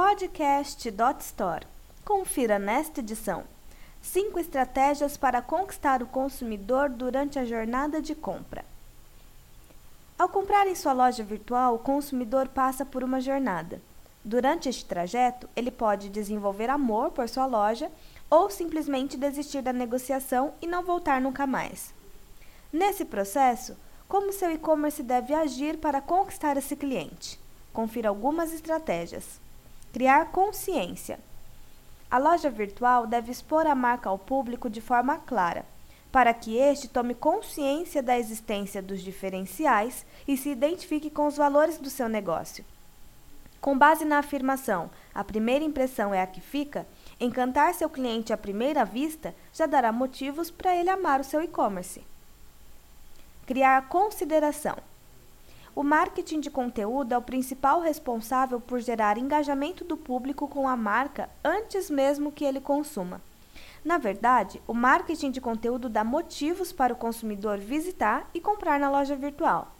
podcast.store. Confira nesta edição 5 estratégias para conquistar o consumidor durante a jornada de compra. Ao comprar em sua loja virtual, o consumidor passa por uma jornada. Durante este trajeto, ele pode desenvolver amor por sua loja ou simplesmente desistir da negociação e não voltar nunca mais. Nesse processo, como seu e-commerce deve agir para conquistar esse cliente? Confira algumas estratégias. Criar consciência. A loja virtual deve expor a marca ao público de forma clara, para que este tome consciência da existência dos diferenciais e se identifique com os valores do seu negócio. Com base na afirmação a primeira impressão é a que fica, encantar seu cliente à primeira vista já dará motivos para ele amar o seu e-commerce. Criar consideração. O marketing de conteúdo é o principal responsável por gerar engajamento do público com a marca antes mesmo que ele consuma. Na verdade, o marketing de conteúdo dá motivos para o consumidor visitar e comprar na loja virtual.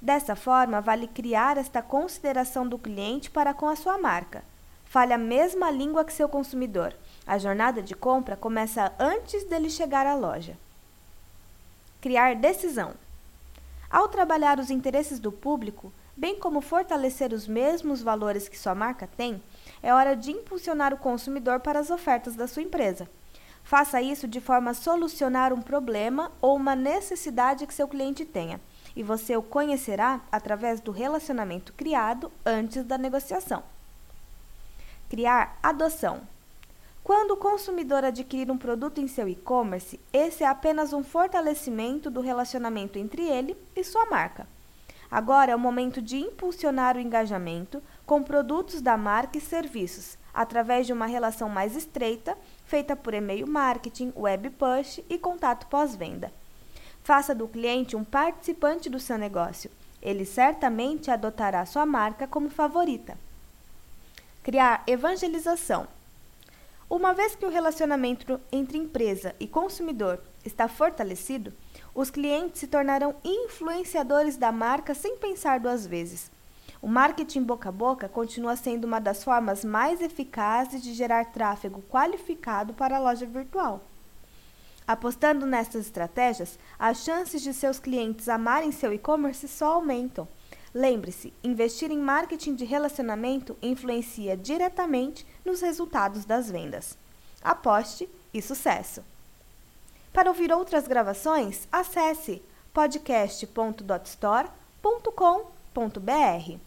Dessa forma, vale criar esta consideração do cliente para com a sua marca. Fale a mesma língua que seu consumidor. A jornada de compra começa antes dele chegar à loja. Criar decisão. Ao trabalhar os interesses do público, bem como fortalecer os mesmos valores que sua marca tem, é hora de impulsionar o consumidor para as ofertas da sua empresa. Faça isso de forma a solucionar um problema ou uma necessidade que seu cliente tenha e você o conhecerá através do relacionamento criado antes da negociação. Criar adoção. Quando o consumidor adquirir um produto em seu e-commerce, esse é apenas um fortalecimento do relacionamento entre ele e sua marca. Agora é o momento de impulsionar o engajamento com produtos da marca e serviços, através de uma relação mais estreita, feita por e-mail marketing, web push e contato pós-venda. Faça do cliente um participante do seu negócio. Ele certamente adotará sua marca como favorita. Criar evangelização. Uma vez que o relacionamento entre empresa e consumidor está fortalecido, os clientes se tornarão influenciadores da marca sem pensar duas vezes. O marketing boca a boca continua sendo uma das formas mais eficazes de gerar tráfego qualificado para a loja virtual. Apostando nessas estratégias, as chances de seus clientes amarem seu e-commerce só aumentam. Lembre-se, investir em marketing de relacionamento influencia diretamente nos resultados das vendas. Aposte e sucesso! Para ouvir outras gravações, acesse podcast.dotstore.com.br.